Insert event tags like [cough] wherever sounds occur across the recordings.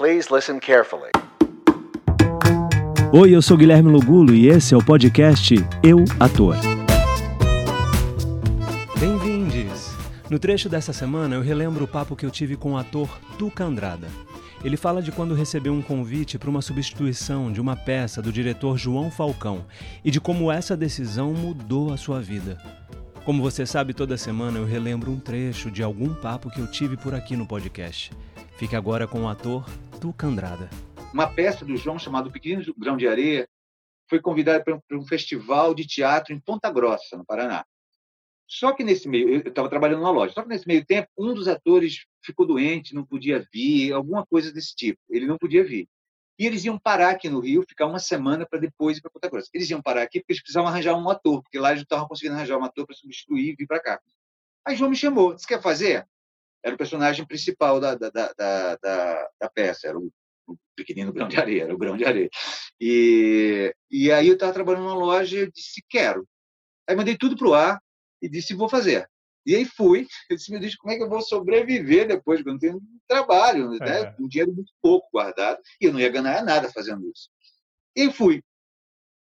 Please listen carefully. Oi, eu sou Guilherme Lugulo e esse é o podcast Eu Ator. Bem-vindos! No trecho dessa semana eu relembro o papo que eu tive com o ator Tuca Andrada. Ele fala de quando recebeu um convite para uma substituição de uma peça do diretor João Falcão e de como essa decisão mudou a sua vida. Como você sabe, toda semana eu relembro um trecho de algum papo que eu tive por aqui no podcast. Fique agora com o ator Uma peça do João chamado Pequeno Grão de Areia foi convidada para um festival de teatro em Ponta Grossa, no Paraná. Só que nesse meio, eu estava trabalhando na loja, só que nesse meio tempo, um dos atores ficou doente, não podia vir, alguma coisa desse tipo. Ele não podia vir. E eles iam parar aqui no Rio, ficar uma semana para depois ir para Ponta Grossa. Eles iam parar aqui porque eles precisavam arranjar um ator, porque lá eles não estavam conseguindo arranjar um ator para substituir e vir para cá. Aí João me chamou, disse: quer fazer? Era o personagem principal da, da, da, da, peça, era o, o pequenino grão de areia, era o grão de areia. E, e aí eu estava trabalhando numa loja e eu disse: quero. Aí mandei tudo para o ar, e disse: vou fazer. E aí fui. [laughs] Eu disse: meu Deus, como é que eu vou sobreviver depois? Porque eu não tenho trabalho, né? É. um dinheiro muito pouco guardado, e eu não ia ganhar nada fazendo isso. E fui.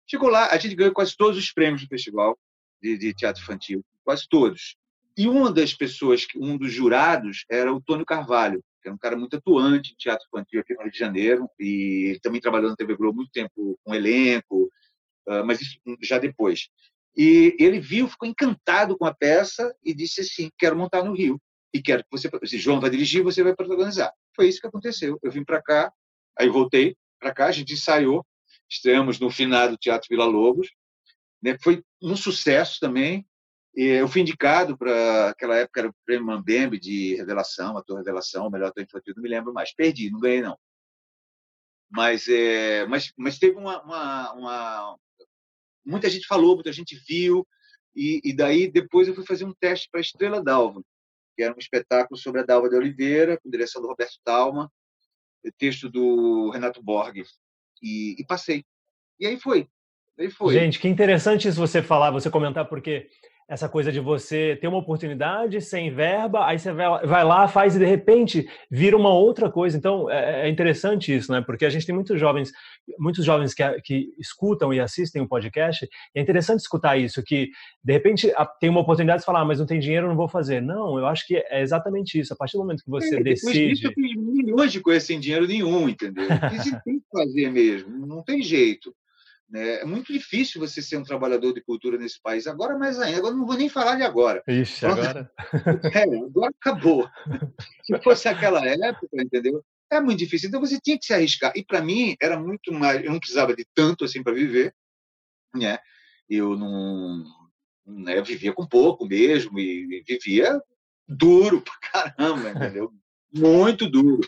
Chegou lá, a gente ganhou quase todos os prêmios do festival de, de teatro infantil, quase todos. E uma das pessoas, um dos jurados, era o Tônio Carvalho, que era um cara muito atuante em teatro infantil aqui no Rio de Janeiro, e também trabalhou na TV Globo muito tempo com elenco, ah, mas isso já depois. E ele viu, ficou encantado com a peça e disse assim: quero montar no Rio. E quero que você. Se João vai dirigir, você vai protagonizar. Foi isso que aconteceu. Eu vim para cá, aí voltei para cá, a gente ensaiou, estreamos no finado Teatro Vila Lobos. Né? Foi um sucesso também. Eu fui indicado para aquela época era o prêmio Mambembe de revelação, ator revelação, melhor ator infantil, não me lembro mais. Perdi, não ganhei não. Mas é, mas mas teve uma, uma, uma muita gente falou, muita gente viu, e, e daí depois eu fui fazer um teste para Estrela d'Alva, que era um espetáculo sobre a Dalva de Oliveira, com direção do Roberto Talma, texto do Renato Borges, e, e passei. E. Aí foi. Gente, que interessante isso você falar, você comentar, porque essa coisa de você ter uma oportunidade sem verba, aí você vai lá, faz e de repente vira uma outra coisa. Então é, é interessante isso, né? Porque a gente tem muitos jovens, muitos jovens que, que escutam e assistem o um podcast. E é interessante escutar isso, que de repente tem uma oportunidade de falar, ah, mas não tem dinheiro, não vou fazer. Não, eu acho que é exatamente isso. A partir do momento que você é, decide. Disso, eu fiz milhões de coisas sem dinheiro nenhum, entendeu? Isso tem que fazer mesmo, não tem jeito. Né? É muito difícil você ser um trabalhador de cultura nesse país. Agora, mais ainda. Agora não vou nem falar de agora. Ixi, agora. [laughs] É, agora acabou. Se fosse aquela época, entendeu? É muito difícil. Então você tinha que se arriscar. E para mim era muito mais. Eu não precisava de tanto assim para viver, né? Eu não. Né, eu vivia com pouco mesmo e, e vivia duro pra caramba, entendeu? [laughs] Muito duro.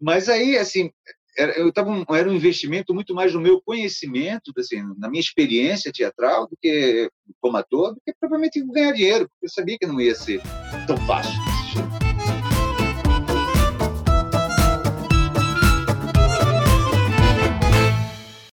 Mas aí, assim, era, eu tava, era um investimento muito mais no meu conhecimento, assim, na minha experiência teatral, do que como ator, do que provavelmente ganhar dinheiro, porque eu sabia que não ia ser tão fácil.